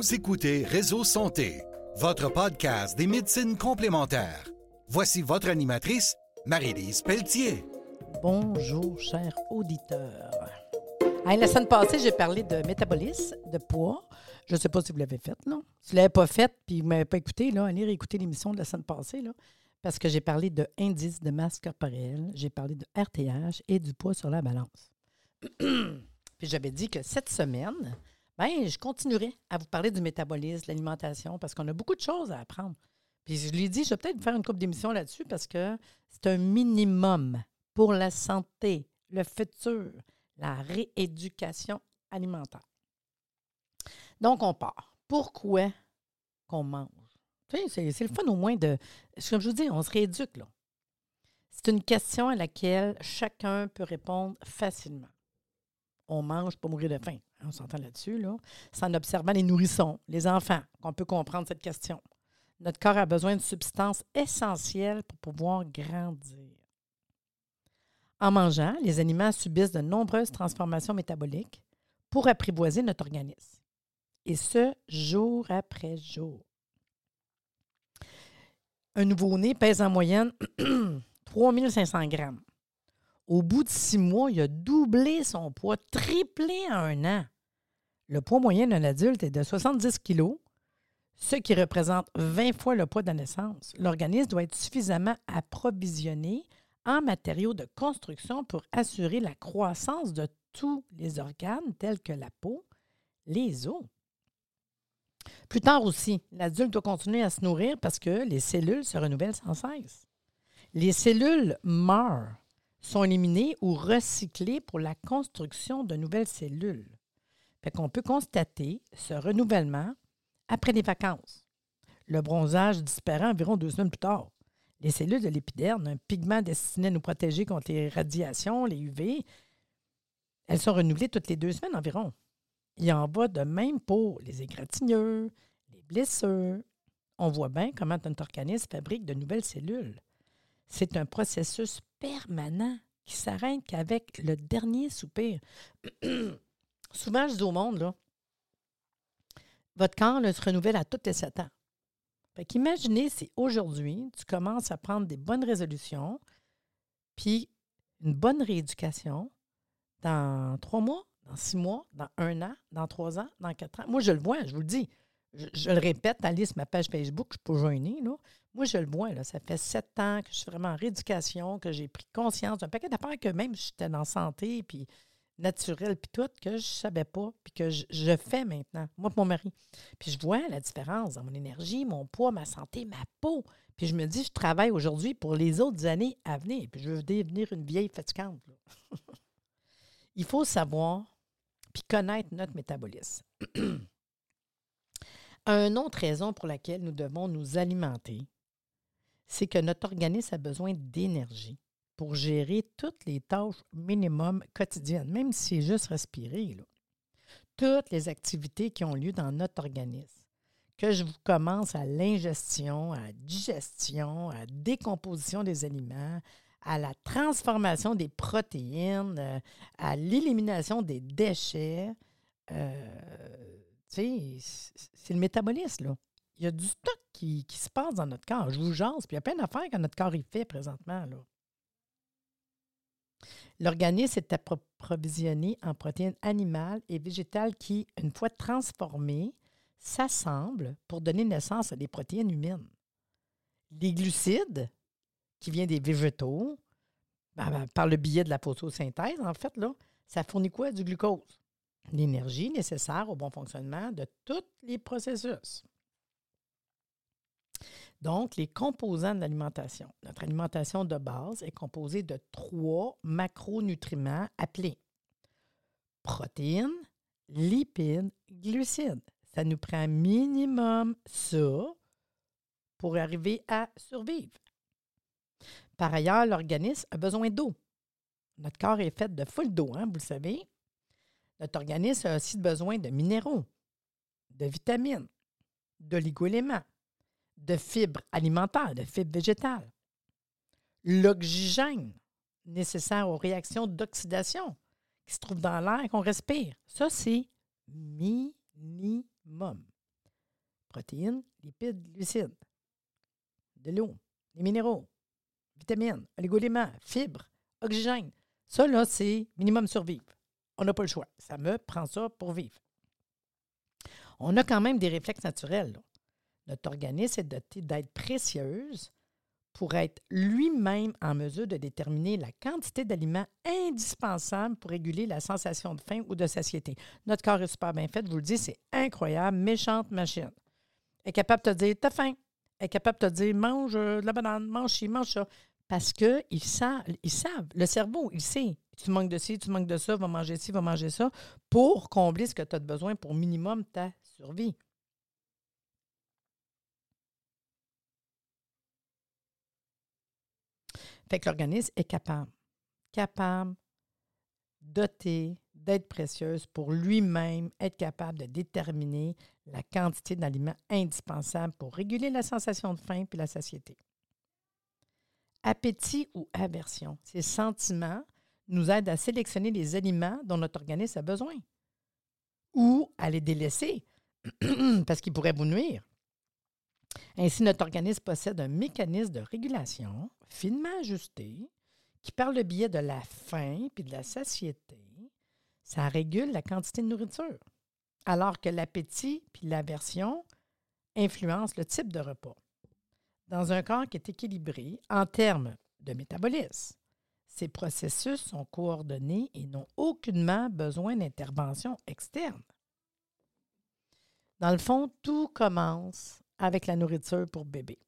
Vous écoutez Réseau Santé, votre podcast des médecines complémentaires. Voici votre animatrice, Marie-Lise Pelletier. Bonjour, chers auditeurs. la semaine passée, j'ai parlé de métabolisme, de poids. Je ne sais pas si vous l'avez fait, non? Si vous ne l'avez pas fait puis vous ne m'avez pas écouté, là, allez réécouter l'émission de la semaine passée, là, parce que j'ai parlé de indice de masse corporelle, j'ai parlé de RTH et du poids sur la balance. puis j'avais dit que cette semaine, ben, je continuerai à vous parler du métabolisme, l'alimentation, parce qu'on a beaucoup de choses à apprendre. Puis je lui ai dit, je vais peut-être faire une couple d'émissions là-dessus parce que c'est un minimum pour la santé, le futur, la rééducation alimentaire. Donc, on part. Pourquoi qu'on mange? C'est le fun au moins de. Comme je vous dis, on se rééduque, là. C'est une question à laquelle chacun peut répondre facilement. On mange pour mourir de faim. On s'entend là-dessus, là. C'est en observant les nourrissons, les enfants, qu'on peut comprendre cette question. Notre corps a besoin de substances essentielles pour pouvoir grandir. En mangeant, les aliments subissent de nombreuses transformations métaboliques pour apprivoiser notre organisme. Et ce, jour après jour. Un nouveau-né pèse en moyenne 3500 grammes. Au bout de six mois, il a doublé son poids, triplé en un an. Le poids moyen d'un adulte est de 70 kg, ce qui représente 20 fois le poids de la naissance. L'organisme doit être suffisamment approvisionné en matériaux de construction pour assurer la croissance de tous les organes tels que la peau, les os. Plus tard aussi, l'adulte doit continuer à se nourrir parce que les cellules se renouvellent sans cesse. Les cellules meurent, sont éliminées ou recyclées pour la construction de nouvelles cellules. Fait qu'on peut constater ce renouvellement après les vacances. Le bronzage disparaît environ deux semaines plus tard. Les cellules de l'épiderme, un pigment destiné à nous protéger contre les radiations, les UV, elles sont renouvelées toutes les deux semaines environ. Il en va de même pour les égratignures, les blessures. On voit bien comment notre organisme fabrique de nouvelles cellules. C'est un processus permanent qui s'arrête qu'avec le dernier soupir. Souvent, je dis au monde, là, votre corps se renouvelle à toutes les sept ans. Fait qu'imaginez si aujourd'hui, tu commences à prendre des bonnes résolutions, puis une bonne rééducation dans trois mois, dans six mois, dans un an, dans trois ans, dans quatre ans. Moi, je le vois, je vous le dis. Je, le répète, allez ma page Facebook, je peux joindre. Là. Moi, je le vois. Là, ça fait sept ans que je suis vraiment en rééducation, que j'ai pris conscience d'un paquet d'affaires que même j'étais dans santé, puis naturel, puis tout, que je ne savais pas, puis que je, fais maintenant, moi et mon mari. Puis je vois la différence dans mon énergie, mon poids, ma santé, ma peau. Puis je me dis, je travaille aujourd'hui pour les autres années à venir, puis je veux devenir une vieille fatigante. Il faut savoir, puis connaître notre métabolisme. Une autre raison pour laquelle nous devons nous alimenter, c'est que notre organisme a besoin d'énergie pour gérer toutes les tâches minimum quotidiennes, même si c'est juste respirer. Toutes les activités qui ont lieu dans notre organisme, que je vous commence à l'ingestion, à la digestion, à la décomposition des aliments, à la transformation des protéines, euh, à l'élimination des déchets. Euh, c'est le métabolisme, là. Il y a du stock qui, se passe dans notre corps. Je vous jase, puis il y a plein d'affaires que notre corps y fait présentement, là. L'organisme est approvisionné en protéines animales et végétales qui, une fois transformées, s'assemblent pour donner naissance à des protéines humaines. Les glucides, qui viennent des végétaux, ben, ben, par le biais de la photosynthèse, en fait, là, ça fournit quoi? Du glucose. L'énergie nécessaire au bon fonctionnement de tous les processus. Donc, les composants de l'alimentation. Notre alimentation de base est composée de trois macronutriments appelés protéines, lipides, glucides. Ça nous prend minimum ça pour arriver à survivre. Par ailleurs, l'organisme a besoin d'eau. Notre corps est fait de full d'eau, hein, vous le savez. Notre organisme a aussi besoin de minéraux, de vitamines, d'oligo-éléments, de fibres alimentaires, de fibres végétales. L'oxygène nécessaire aux réactions d'oxydation qui se trouvent dans l'air qu'on respire. Ça, c'est minimum. protéines, lipides, glucides, de l'eau, des minéraux, vitamines, oligoéléments, fibres, oxygène. Ça, là, c'est minimum survivre. On n'a pas le choix. Ça me prend ça pour vivre. On a quand même des réflexes naturels. Notre organisme est doté d'êtres précieuses pour être lui-même en mesure de déterminer la quantité d'aliments indispensables pour réguler la sensation de faim ou de satiété. Notre corps est super bien fait, je vous le dis, c'est incroyable, méchante machine. Elle est capable de te dire, t'as faim. Elle est capable de te dire, mange euh, la banane, mange ci, mange ça. Parce qu'ils ils savent, le cerveau, il sait. Tu manques de ci, tu manques de ça, va manger ci, va manger ça, pour combler ce que tu as besoin pour minimum ta survie. Fait que l'organisme est capable, capable, doté d'être précieuse pour lui-même être capable de déterminer la quantité d'aliments indispensables pour réguler la sensation de faim puis la satiété. Appétit ou aversion, ces sentiments nous aident à sélectionner les aliments dont notre organisme a besoin ou à les délaisser parce qu'ils pourraient vous nuire. Ainsi, notre organisme possède un mécanisme de régulation finement ajusté qui, par le biais de la faim puis de la satiété, ça régule la quantité de nourriture, alors que l'appétit puis l'aversion influencent le type de repas. Dans un corps qui est équilibré en termes de métabolisme, ces processus sont coordonnés et n'ont aucunement besoin d'intervention externe. Dans le fond, tout commence avec la nourriture pour bébé.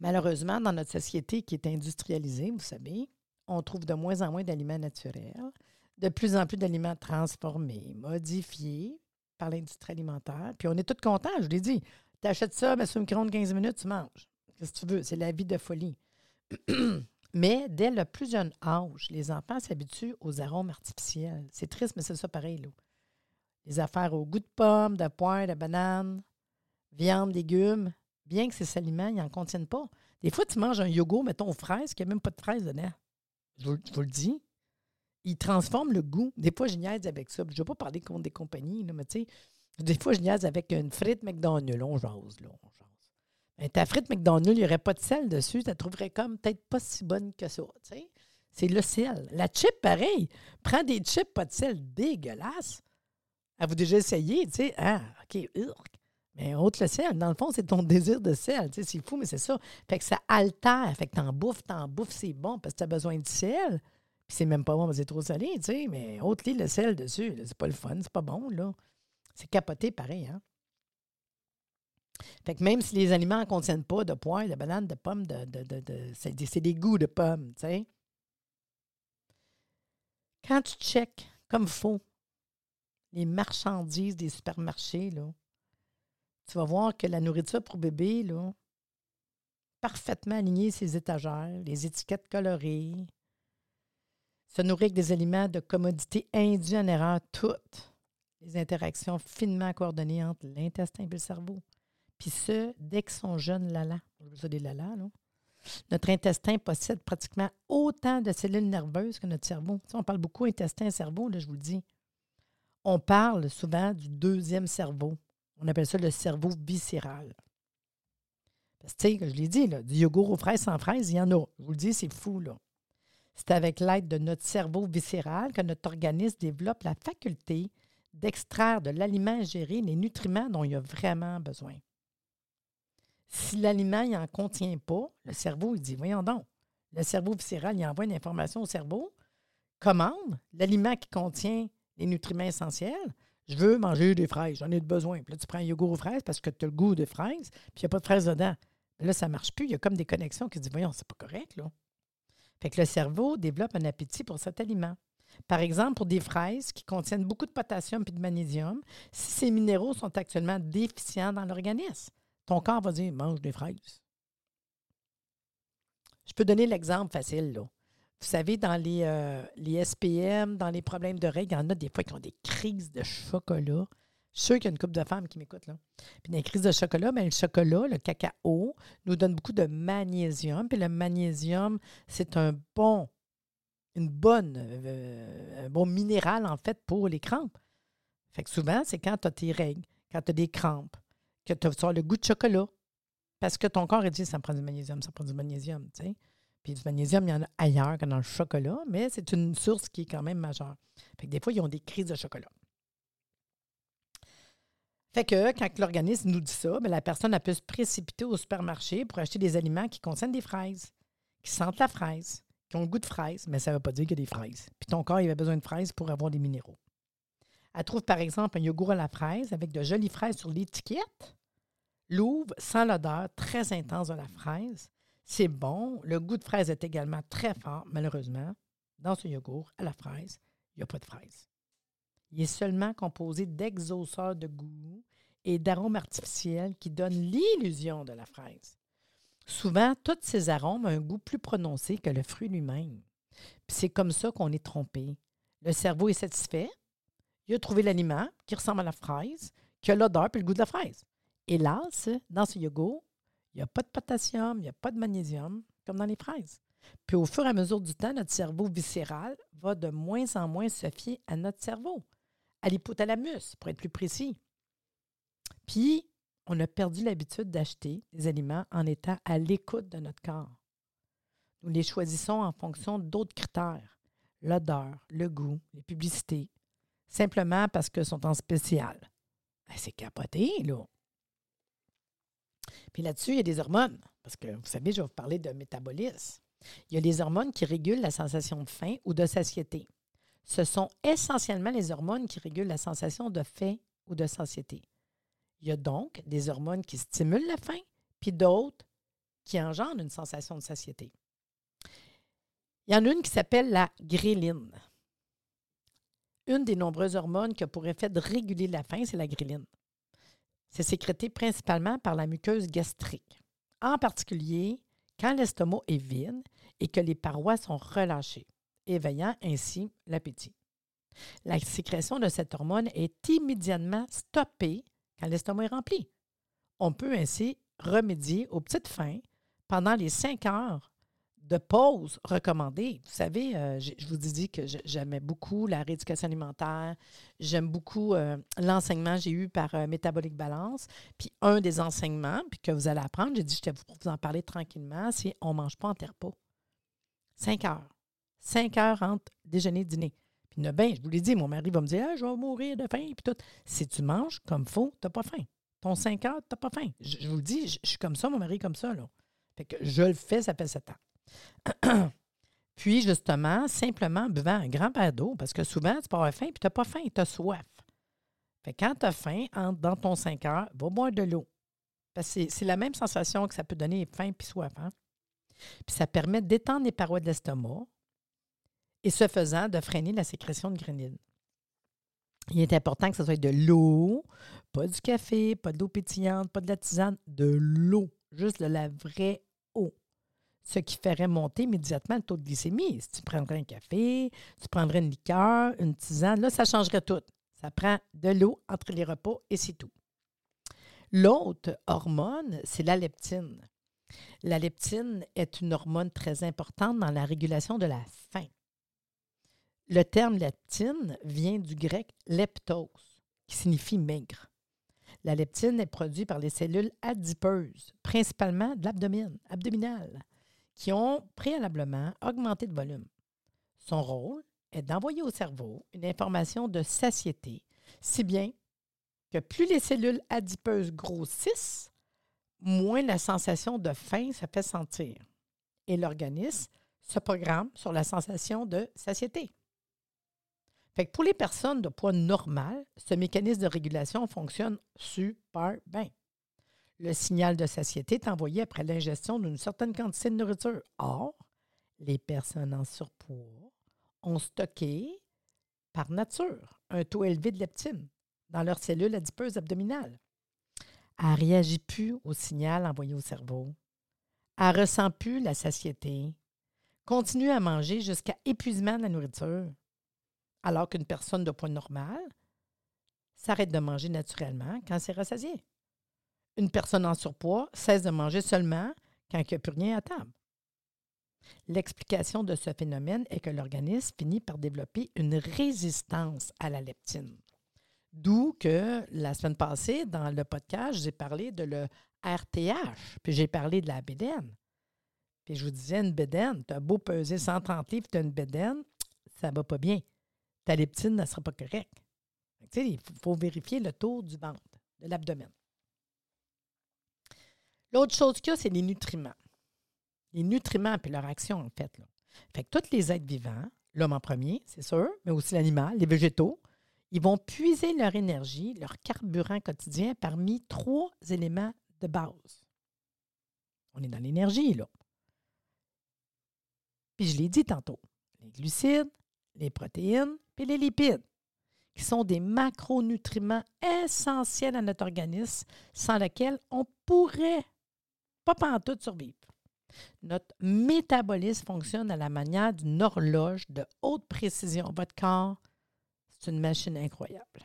Malheureusement, dans notre société qui est industrialisée, vous savez, on trouve de moins en moins d'aliments naturels, de plus en plus d'aliments transformés, modifiés par l'industrie alimentaire. Puis on est tous contents, je l'ai dit. Tu achètes ça, mais sur une de 15 minutes, tu manges. Qu'est-ce que tu veux? C'est la vie de folie. mais dès le plus jeune âge, les enfants s'habituent aux arômes artificiels. C'est triste, mais c'est ça pareil. Là. Les affaires au goût de pomme, de poire, de banane, viande, légumes, bien que ces aliments n'en contiennent pas. Des fois, tu manges un yogourt, mettons, aux fraises, qui n'a même pas de fraises dedans. Je vous, le dis. Il transforme le goût. Des fois, je niaise avec ça. Je ne vais pas parler contre des compagnies, mais tu sais, des fois, je niaise avec une frite McDonald's. On jase, là. Ta frite McDonald's, il n'y aurait pas de sel dessus. Tu la trouverais comme peut-être pas si bonne que ça. C'est le sel. La chip, pareil. Prends des chips, pas de sel, dégueulasse. Avez-vous déjà essayé, sais? Ah, OK, Mais autre le sel, dans le fond, c'est ton désir de sel. C'est fou, mais c'est ça. Fait que ça altère. Fait que t'en bouffes, t'en bouffes, c'est bon parce que t'as besoin de sel. Puis c'est même pas bon, mais c'est trop salé, tu sais. Mais autre le sel dessus, c'est pas le fun, c'est pas bon, là. C'est capoté pareil, hein? Fait que même si les aliments ne contiennent pas de poire, de banane, de pommes, de, de, c'est des, des, goûts de pommes, tu. Quand tu checkes comme faut les marchandises des supermarchés, là, tu vas voir que la nourriture pour bébé, là, parfaitement alignée ses étagères, les étiquettes colorées, se nourrir avec des aliments de commodité induits en erreur toutes les interactions finement coordonnées entre l'intestin et le cerveau. Puis ce, dès que son jeune lala, je des lala, là, notre intestin possède pratiquement autant de cellules nerveuses que notre cerveau. on parle beaucoup intestin-cerveau, là, je vous le dis. On parle souvent du deuxième cerveau. On appelle ça le cerveau viscéral. Parce que, tu sais, je l'ai dit, là, du yogourt aux fraises sans fraises, il y en a. Je vous le dis, c'est fou, là. C'est avec l'aide de notre cerveau viscéral que notre organisme développe la faculté d'extraire de l'aliment ingéré les nutriments dont il a vraiment besoin. Si l'aliment n'en contient pas, le cerveau, il dit, voyons donc, le cerveau viscéral, il envoie une information au cerveau, commande l'aliment qui contient les nutriments essentiels. Je veux manger des fraises, j'en ai besoin. Puis là, tu prends un yogourt aux fraises parce que tu as le goût de fraises, puis il n'y a pas de fraises dedans. là, ça ne marche plus. Il y a comme des connexions qui disent Voyons, c'est pas correct, là. Fait que le cerveau développe un appétit pour cet aliment. Par exemple, pour des fraises qui contiennent beaucoup de potassium et de magnésium, si ces minéraux sont actuellement déficients dans l'organisme, ton corps va dire mange des fraises. Je peux donner l'exemple facile. Là. Vous savez, dans les, euh, SPM, dans les problèmes de règles, il y en a des fois qui ont des crises de chocolat. Je suis sûr qu'il y a une couple de femmes qui m'écoutent. Là. Puis dans crises de chocolat, bien, le chocolat, le cacao, nous donne beaucoup de magnésium. Puis le magnésium, c'est un bon, une bonne, euh, bon minéral, en fait, pour les crampes. Fait que souvent, c'est quand tu as tes règles, quand tu as des crampes, que tu as le goût de chocolat. Parce que ton corps a dit ça prend du magnésium, ça prend du magnésium. Puis du magnésium, il y en a ailleurs que dans le chocolat, mais c'est une source qui est quand même majeure. Fait que des fois, ils ont des crises de chocolat. Fait que quand l'organisme nous dit ça, bien, la personne a peut se précipiter au supermarché pour acheter des aliments qui contiennent des fraises, qui sentent la fraise, qui ont le goût de fraise, mais ça ne veut pas dire qu'il y a des fraises. Puis ton corps, il avait besoin de fraises pour avoir des minéraux. Elle trouve par exemple un yogourt à la fraise avec de jolies fraises sur l'étiquette. L'ouvre sans l'odeur très intense de la fraise. C'est bon. Le goût de fraise est également très fort, malheureusement. Dans ce yogourt à la fraise, il n'y a pas de fraise. Il est seulement composé d'exauceurs de goût et d'arômes artificiels qui donnent l'illusion de la fraise. Souvent, tous ces arômes ont un goût plus prononcé que le fruit lui-même. c'est comme ça qu'on est trompé. Le cerveau est satisfait, il a trouvé l'aliment qui ressemble à la fraise, qui a l'odeur et le goût de la fraise. Hélas, dans ce yogourt, il n'y a pas de potassium, il n'y a pas de magnésium, comme dans les fraises. Puis au fur et à mesure du temps, notre cerveau viscéral va de moins en moins se fier à notre cerveau, à l'hypothalamus, pour être plus précis. Puis, on a perdu l'habitude d'acheter des aliments en étant à l'écoute de notre corps. Nous les choisissons en fonction d'autres critères, l'odeur, le goût, les publicités, simplement parce qu'elles sont en spécial. Ben, c'est capoté, là. Puis là-dessus, il y a des hormones, parce que vous savez, je vais vous parler de métabolisme. Il y a les hormones qui régulent la sensation de faim ou de satiété. Ce sont essentiellement les hormones qui régulent la sensation de faim ou de satiété. Il y a donc des hormones qui stimulent la faim, puis d'autres qui engendrent une sensation de satiété. Il y en a une qui s'appelle la gréline. Une des nombreuses hormones qui a pour effet de réguler la faim, c'est la gréline. C'est sécrété principalement par la muqueuse gastrique, en particulier quand l'estomac est vide et que les parois sont relâchées, éveillant ainsi l'appétit. La sécrétion de cette hormone est immédiatement stoppée quand l'estomac est rempli. On peut ainsi remédier aux petites faims pendant les cinq heures de pause recommandée. Vous savez, euh, je vous dit que j'aimais beaucoup la rééducation alimentaire. J'aime beaucoup euh, l'enseignement que j'ai eu par euh, Métabolique Balance. Puis un des enseignements puis que vous allez apprendre, j'ai dit, je vais vous en parler tranquillement, c'est on ne mange pas en terre-pas. Cinq heures. Cinq heures entre déjeuner et dîner. Puis bien, je vous l'ai dit, mon mari va me dire ah, je vais mourir de faim. Puis tout. Si tu manges comme faut, tu n'as pas faim. Ton cinq heures, tu n'as pas faim. Je, vous dis, je, suis comme ça, mon mari est comme ça. Là. Fait que je le fais, ça fait sept ans. puis, justement, simplement buvant un grand verre d'eau, parce que souvent, tu peux avoir faim, puis tu n'as pas faim, tu as soif. Quand tu as faim, dans ton 5 heures, va boire de l'eau. Parce que c'est la même sensation que ça peut donner faim puis soif. Hein? Puis ça permet d'étendre les parois de l'estomac et ce faisant, de freiner la sécrétion de grénine. Il est important que ce soit de l'eau, pas du café, pas de l'eau pétillante, pas de la tisane, de l'eau, juste de la vraie eau ce qui ferait monter immédiatement le taux de glycémie. Si tu prendrais un café, tu prendrais une liqueur, une tisane, là, ça changerait tout. Ça prend de l'eau entre les repas et c'est tout. L'autre hormone, c'est la leptine. La leptine est une hormone très importante dans la régulation de la faim. Le terme leptine vient du grec leptos, qui signifie maigre. La leptine est produite par les cellules adipeuses, principalement de l'abdomen, abdominal, qui ont préalablement augmenté de volume. Son rôle est d'envoyer au cerveau une information de satiété, si bien que plus les cellules adipeuses grossissent, moins la sensation de faim se fait sentir. Et l'organisme se programme sur la sensation de satiété. Fait que pour les personnes de poids normal, ce mécanisme de régulation fonctionne super bien le signal de satiété est envoyé après l'ingestion d'une certaine quantité de nourriture. Or, les personnes en surpoids ont stocké, par nature, un taux élevé de leptine dans leurs cellules adipeuses abdominales. Elle ne réagit plus au signal envoyé au cerveau. Elle ne ressent plus la satiété. Continue à manger jusqu'à épuisement de la nourriture. Alors qu'une personne de poids normal s'arrête de manger naturellement quand c'est rassasié une personne en surpoids cesse de manger seulement quand il n'y a plus rien à table. L'explication de ce phénomène est que l'organisme finit par développer une résistance à la leptine. D'où que la semaine passée, dans le podcast, j'ai parlé de le RTH, puis j'ai parlé de la bédaine. Puis je vous disais, une bédaine, tu as beau peser 130 livres, tu as une bédaine, ça va pas bien. Ta leptine ne sera pas correcte. Il faut vérifier le tour du ventre, de l'abdomen. L'autre chose qu'il y a, c'est les nutriments. Les nutriments, puis leur action, en fait. Fait que tous les êtres vivants, l'homme en premier, c'est sûr, mais aussi l'animal, les végétaux, ils vont puiser leur énergie, leur carburant quotidien parmi trois éléments de base. On est dans l'énergie, là. Puis je l'ai dit tantôt, les glucides, les protéines, puis les lipides, qui sont des macronutriments essentiels à notre organisme, sans lesquels on pourrait pas pantoute survivre. Notre métabolisme fonctionne à la manière d'une horloge de haute précision. Votre corps, c'est une machine incroyable.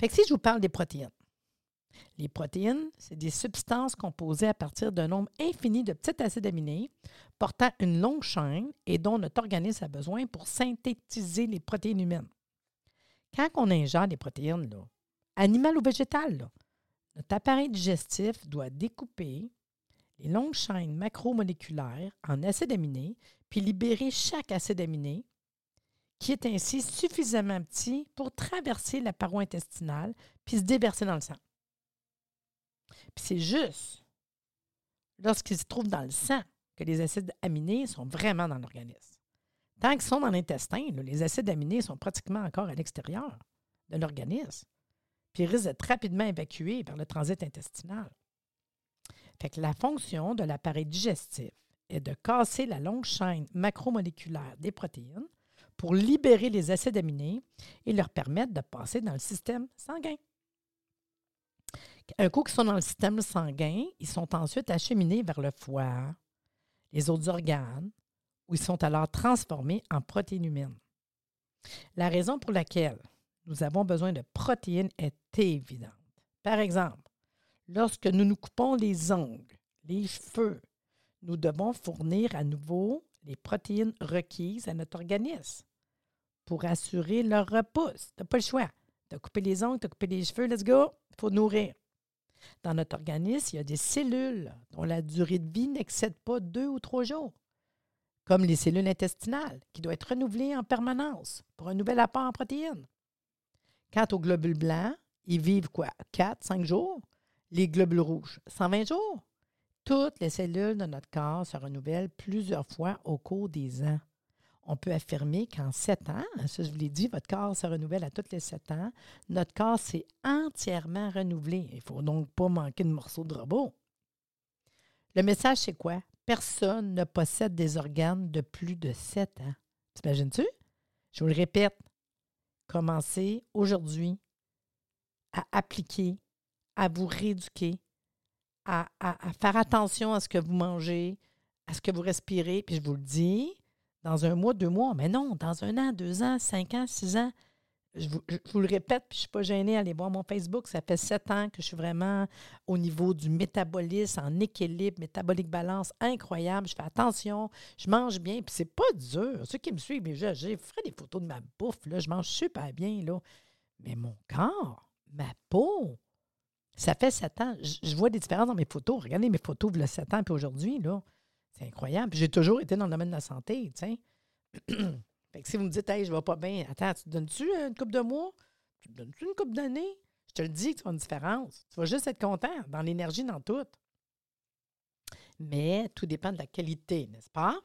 Fait que si je vous parle des protéines, les protéines, c'est des substances composées à partir d'un nombre infini de petits acides aminés portant une longue chaîne et dont notre organisme a besoin pour synthétiser les protéines humaines. Quand on ingère des protéines, là, animales ou végétales, notre appareil digestif doit découper les longues chaînes macromoléculaires en acides aminés, puis libérer chaque acide aminé, qui est ainsi suffisamment petit pour traverser la paroi intestinale, puis se déverser dans le sang. C'est juste lorsqu'ils se trouvent dans le sang que les acides aminés sont vraiment dans l'organisme. Tant qu'ils sont dans l'intestin, les acides aminés sont pratiquement encore à l'extérieur de l'organisme, puis d'être rapidement évacués par le transit intestinal. La fonction de l'appareil digestif est de casser la longue chaîne macromoléculaire des protéines pour libérer les acides aminés et leur permettre de passer dans le système sanguin. Un coup qu'ils sont dans le système sanguin, ils sont ensuite acheminés vers le foie, les autres organes, où ils sont alors transformés en protéines humaines. La raison pour laquelle nous avons besoin de protéines est évidente. Par exemple, Lorsque nous nous coupons les ongles, les cheveux, nous devons fournir à nouveau les protéines requises à notre organisme pour assurer leur repousse. Tu n'as pas le choix. Tu as coupé les ongles, tu as coupé les cheveux, let's go, il faut nourrir. Dans notre organisme, il y a des cellules dont la durée de vie n'excède pas deux ou trois jours, comme les cellules intestinales, qui doivent être renouvelées en permanence pour un nouvel apport en protéines. Quant aux globules blancs, ils vivent quoi? Quatre, cinq jours? les globules rouges. 120 jours? Toutes les cellules de notre corps se renouvellent plusieurs fois au cours des ans. On peut affirmer qu'en sept ans, ça je vous l'ai dit, votre corps se renouvelle à tous les sept ans. Notre corps s'est entièrement renouvelé. Il ne faut donc pas manquer de morceaux de robot. Le message, c'est quoi? Personne ne possède des organes de plus de sept ans. T'imagines-tu? Je vous le répète, commencez aujourd'hui à appliquer à vous rééduquer, à, faire attention à ce que vous mangez, à ce que vous respirez. Puis je vous le dis, dans un mois, deux mois, mais non, dans un an, deux ans, cinq ans, six ans, je vous, le répète, puis je ne suis pas gênée, allez voir mon Facebook. Ça fait sept ans que je suis vraiment au niveau du métabolisme, en équilibre, métabolique balance, incroyable. Je fais attention, je mange bien, puis c'est pas dur. Ceux qui me suivent, je ferai des photos de ma bouffe, là, je mange super bien, là. Mais mon corps, ma peau, ça fait sept ans. Je, vois des différences dans mes photos. Regardez mes photos de sept ans puis aujourd'hui, là. C'est incroyable. j'ai toujours été dans le domaine de la santé, tu sais. fait que si vous me dites, hey, je vais pas bien, attends, tu te donnes-tu une coupe de mois? Tu te donnes-tu une coupe d'années? Je te le dis que tu vois une différence. Tu vas juste être content dans l'énergie, dans tout. Mais tout dépend de la qualité, n'est-ce pas?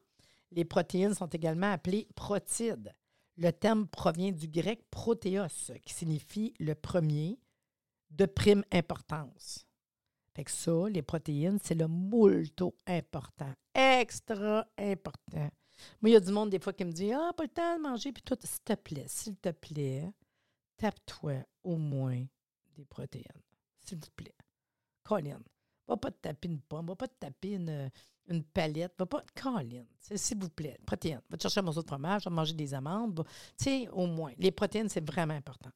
Les protéines sont également appelées protides. Le terme provient du grec protéos, qui signifie le premier, de prime importance. Fait que ça, les protéines, c'est le moulto important. Extra important. Moi, il y a du monde des fois qui me dit Ah, pas le temps de manger, puis toi, s'il te plaît, s'il te plaît, tape-toi au moins des protéines. S'il te plaît. Colin. Va pas te taper une pomme, va pas te taper une, une palette, va pas. Colin, s'il vous plaît, protéines. Va te chercher un morceau de fromage, va manger des amandes. Tu sais, au moins. Les protéines, c'est vraiment important.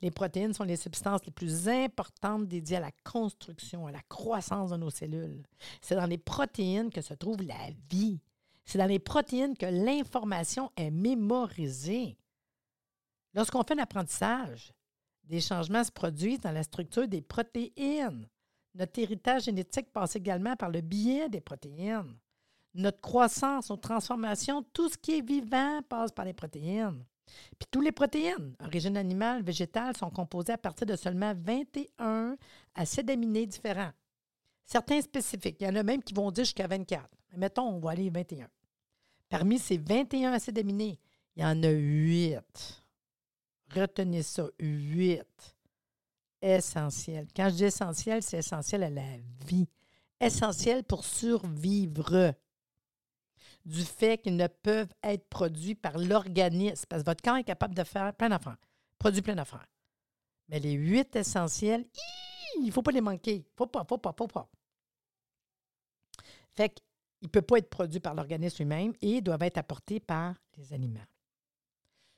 Les protéines sont les substances les plus importantes dédiées à la construction, à la croissance de nos cellules. C'est dans les protéines que se trouve la vie. C'est dans les protéines que l'information est mémorisée. Lorsqu'on fait un apprentissage, des changements se produisent dans la structure des protéines. Notre héritage génétique passe également par le biais des protéines. Notre croissance, notre transformation, tout ce qui est vivant passe par les protéines. Puis toutes les protéines, origine animale, végétale, sont composées à partir de seulement 21 acides aminés différents. Certains spécifiques. Il y en a même qui vont dire jusqu'à 24. Mettons, on va aller 21. Parmi ces 21 acides aminés, il y en a 8. Retenez ça, 8 essentiels. Quand je dis essentiel, c'est essentiel à la vie. Essentiel pour survivre du fait qu'ils ne peuvent être produits par l'organisme. Parce que votre corps est capable de faire plein d'affaires, produit plein d'affaires. Mais les huit essentiels, il ne faut pas les manquer. Il ne faut pas, il faut pas, faut pas. Fait qu'il ne peut pas être produit par l'organisme lui-même et doivent être apportés par les aliments.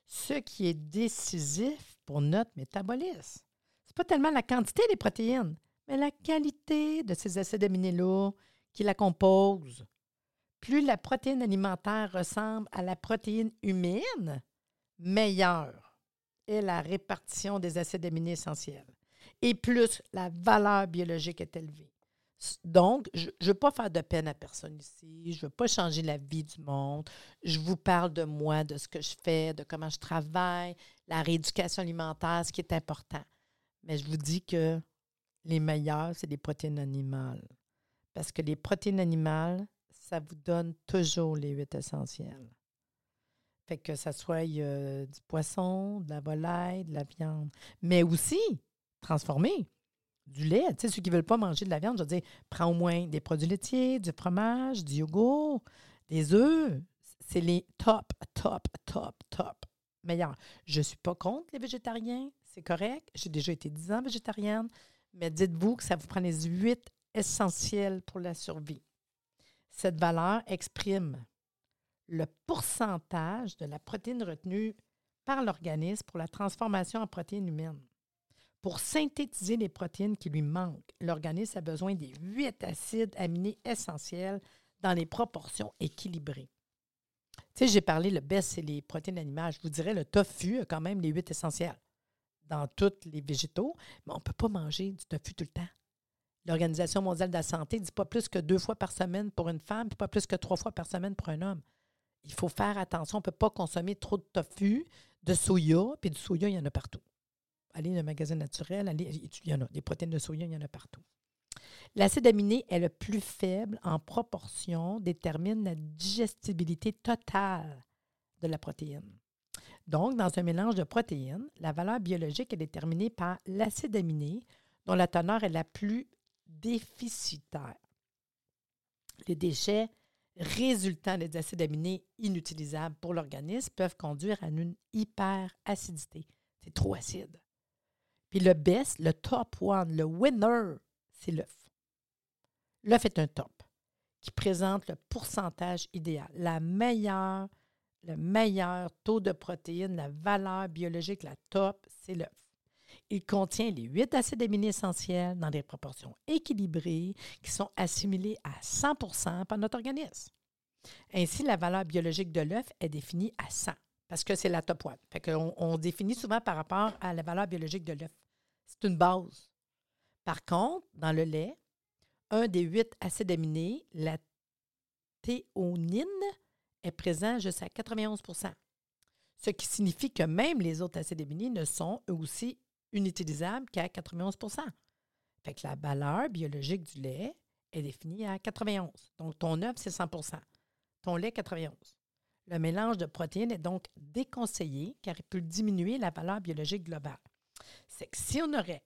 Ce qui est décisif pour notre métabolisme, ce n'est pas tellement la quantité des protéines, mais la qualité de ces acides aminés-là qui la composent plus la protéine alimentaire ressemble à la protéine humaine, meilleure est la répartition des acides aminés essentiels et plus la valeur biologique est élevée. Donc, je ne veux pas faire de peine à personne ici, je ne veux pas changer la vie du monde. Je vous parle de moi, de ce que je fais, de comment je travaille, la rééducation alimentaire, ce qui est important. Mais je vous dis que les meilleurs, c'est les protéines animales. Parce que les protéines animales, ça vous donne toujours les huit essentiels. Fait que ça soit du poisson, de la volaille, de la viande, mais aussi transformé. Du lait, tu sais, ceux qui ne veulent pas manger de la viande, je veux dire, prends au moins des produits laitiers, du fromage, du yogourt, des œufs. C'est les top, top, top, top meilleurs. Je ne suis pas contre les végétariens, c'est correct. J'ai déjà été 10 ans végétarienne, mais dites-vous que ça vous prend les huit essentiels pour la survie. Cette valeur exprime le pourcentage de la protéine retenue par l'organisme pour la transformation en protéines humaines. Pour synthétiser les protéines qui lui manquent, l'organisme a besoin des huit acides aminés essentiels dans les proportions équilibrées. Tu sais, j'ai parlé, le best, c'est les protéines animales. Je vous dirais, le tofu a quand même les huit essentiels dans tous les végétaux, mais on ne peut pas manger du tofu tout le temps. L'Organisation mondiale de la santé dit pas plus que deux fois par semaine pour une femme, puis pas plus que trois fois par semaine pour un homme. Il faut faire attention. On ne peut pas consommer trop de tofu, de soya, puis du soya, il y en a partout. Allez dans un magasin naturel, il y en a. Des protéines de soya, il y en a partout. L'acide aminé est le plus faible en proportion, détermine la digestibilité totale de la protéine. Donc, dans un mélange de protéines, la valeur biologique est déterminée par l'acide aminé, dont la teneur est la plus déficitaire. Les déchets résultant des acides aminés inutilisables pour l'organisme peuvent conduire à une hyperacidité. C'est trop acide. Puis le best, le top one, le winner, c'est l'œuf. L'œuf est un top qui présente le pourcentage idéal, la meilleure, le meilleur taux de protéines, la valeur biologique, la top, c'est l'œuf. Il contient les huit acides aminés essentiels dans des proportions équilibrées qui sont assimilés à 100% par notre organisme. Ainsi, la valeur biologique de l'œuf est définie à 100 parce que c'est la top one. On définit souvent par rapport à la valeur biologique de l'œuf. C'est une base. Par contre, dans le lait, un des huit acides aminés, la théonine, est présent jusqu'à 91% ce qui signifie que même les autres acides aminés ne sont eux aussi inutilisable qu'à 91% Fait que la valeur biologique du lait est définie à 91. Donc, ton œuf, c'est 100% Ton lait, 91. Le mélange de protéines est donc déconseillé car il peut diminuer la valeur biologique globale. C'est que si on aurait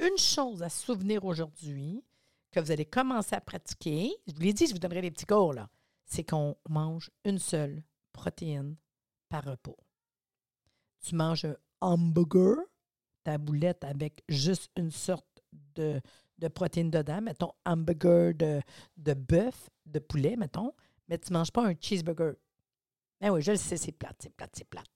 une chose à souvenir aujourd'hui, que vous allez commencer à pratiquer, je vous l'ai dit, je vous donnerai des petits cours, là, c'est qu'on mange une seule protéine par repas. Tu manges un hamburger, ta boulette avec juste une sorte de, de protéines dedans, mettons hamburger de, de bœuf, de poulet, mettons, mais tu ne manges pas un cheeseburger. Ben oui, je le sais, c'est plate, c'est plate, c'est plate.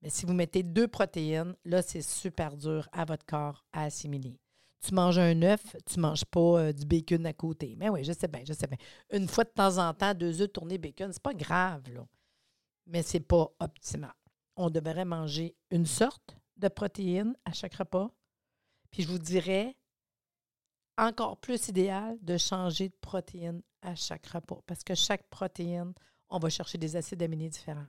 Mais si vous mettez deux protéines, là, c'est super dur à votre corps à assimiler. Tu manges un œuf, tu ne manges pas euh, du bacon à côté. Mais oui, je sais bien, je sais bien. Une fois de temps en temps, deux œufs tournés bacon, c'est pas grave, là. Mais c'est pas optimal. On devrait manger une sorte de protéines à chaque repas. Puis je vous dirais, encore plus idéal de changer de protéines à chaque repas parce que chaque protéine, on va chercher des acides aminés différents.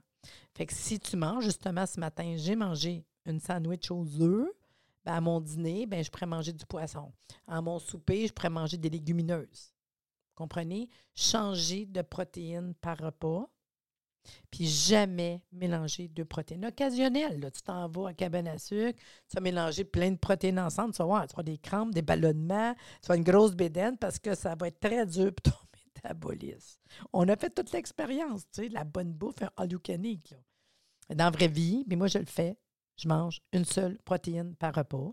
Fait que si tu manges, justement, ce matin, j'ai mangé une sandwich aux œufs, ben, à mon dîner, ben, je pourrais manger du poisson. À mon souper, je pourrais manger des légumineuses. Comprenez? Changer de protéines par repas puis jamais mélanger deux protéines occasionnelles. Là, tu t'en vas à cabane à sucre, tu vas mélanger plein de protéines ensemble, tu vas voir, vas des crampes, des ballonnements, tu vas une grosse bédaine parce que ça va être très dur pour ton On a fait toute l'expérience, tu sais, la bonne bouffe, un Dans la vraie vie, mais moi, je le fais. Je mange une seule protéine par repas.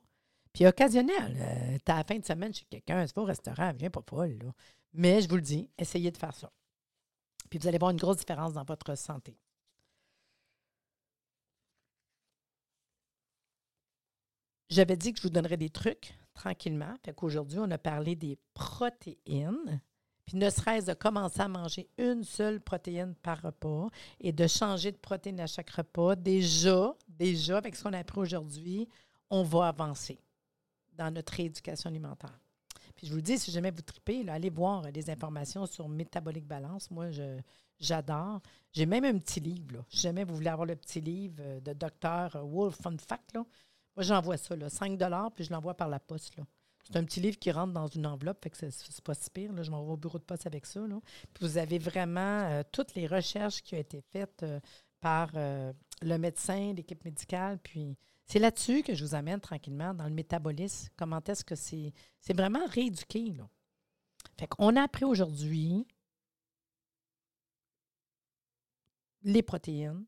Puis occasionnel. Euh, tu as la fin de semaine chez quelqu'un, c'est pas au restaurant, viens pas folle. Là. Mais je vous le dis, essayez de faire ça. Puis vous allez voir une grosse différence dans votre santé. J'avais dit que je vous donnerais des trucs tranquillement. Fait qu'aujourd'hui, on a parlé des protéines. Puis ne serait-ce de commencer à manger une seule protéine par repas et de changer de protéine à chaque repas, déjà, déjà, avec ce qu'on a appris aujourd'hui, on va avancer dans notre rééducation alimentaire je vous le dis, si jamais vous tripez, allez voir des informations sur Métabolique Balance. Moi, j'adore. J'ai même un petit livre. Si jamais vous voulez avoir le petit livre euh, de Dr. Wolf Fun Fact, là, moi, j'envoie ça, là, 5 puis je l'envoie par la poste. C'est un petit livre qui rentre dans une enveloppe, fait que c'est pas si pire. Là. Je m'envoie au bureau de poste avec ça. Puis vous avez vraiment euh, toutes les recherches qui ont été faites euh, par le médecin, l'équipe médicale, puis c'est là-dessus que je vous amène tranquillement dans le métabolisme. Comment est-ce que c'est. C'est vraiment rééduqué, là? Fait qu'on a appris aujourd'hui les protéines,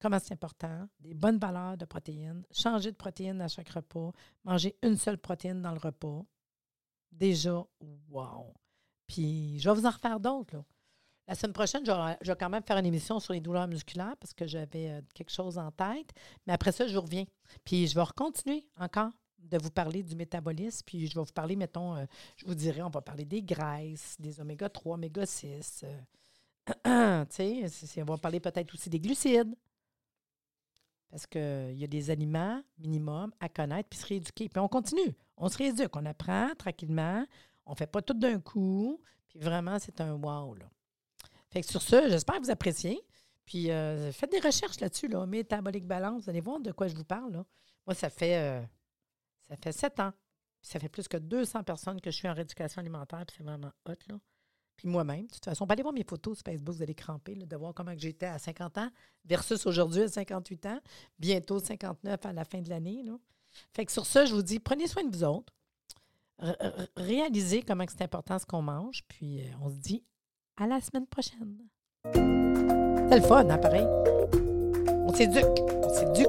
comment c'est important, des bonnes valeurs de protéines, changer de protéines à chaque repas, manger une seule protéine dans le repas. Déjà, wow! Puis, je vais vous en refaire d'autres, là. La semaine prochaine, je vais, quand même faire une émission sur les douleurs musculaires parce que j'avais euh, quelque chose en tête. Mais après ça, je reviens. Puis je vais continuer encore de vous parler du métabolisme. Puis je vais vous parler, mettons, euh, je vous dirais, on va parler des graisses, des oméga 3, oméga 6. Euh, on va parler peut-être aussi des glucides. Parce qu'il y a des aliments minimum à connaître puis se rééduquer. Puis on continue. On se rééduque. On apprend tranquillement. On ne fait pas tout d'un coup. Puis vraiment, c'est un wow. Fait que sur ce, j'espère que vous appréciez. Puis euh, faites des recherches là-dessus, là. Métabolique balance, vous allez voir de quoi je vous parle. Moi, ça fait euh, ça fait sept ans. ça fait plus que 200 personnes que je suis en rééducation alimentaire, puis c'est vraiment hot, là. Puis moi-même, de toute façon, allez voir mes photos sur Facebook, vous allez cramper, de voir comment j'étais à 50 ans versus aujourd'hui à 58 ans, bientôt 59 à la fin de l'année. Fait que sur ça, je vous dis, prenez soin de vous autres. réalisez comment c'est important ce qu'on mange, puis euh, on se dit à la semaine prochaine. C'est le fun, hein, pareil? On s'éduque. On s'éduque.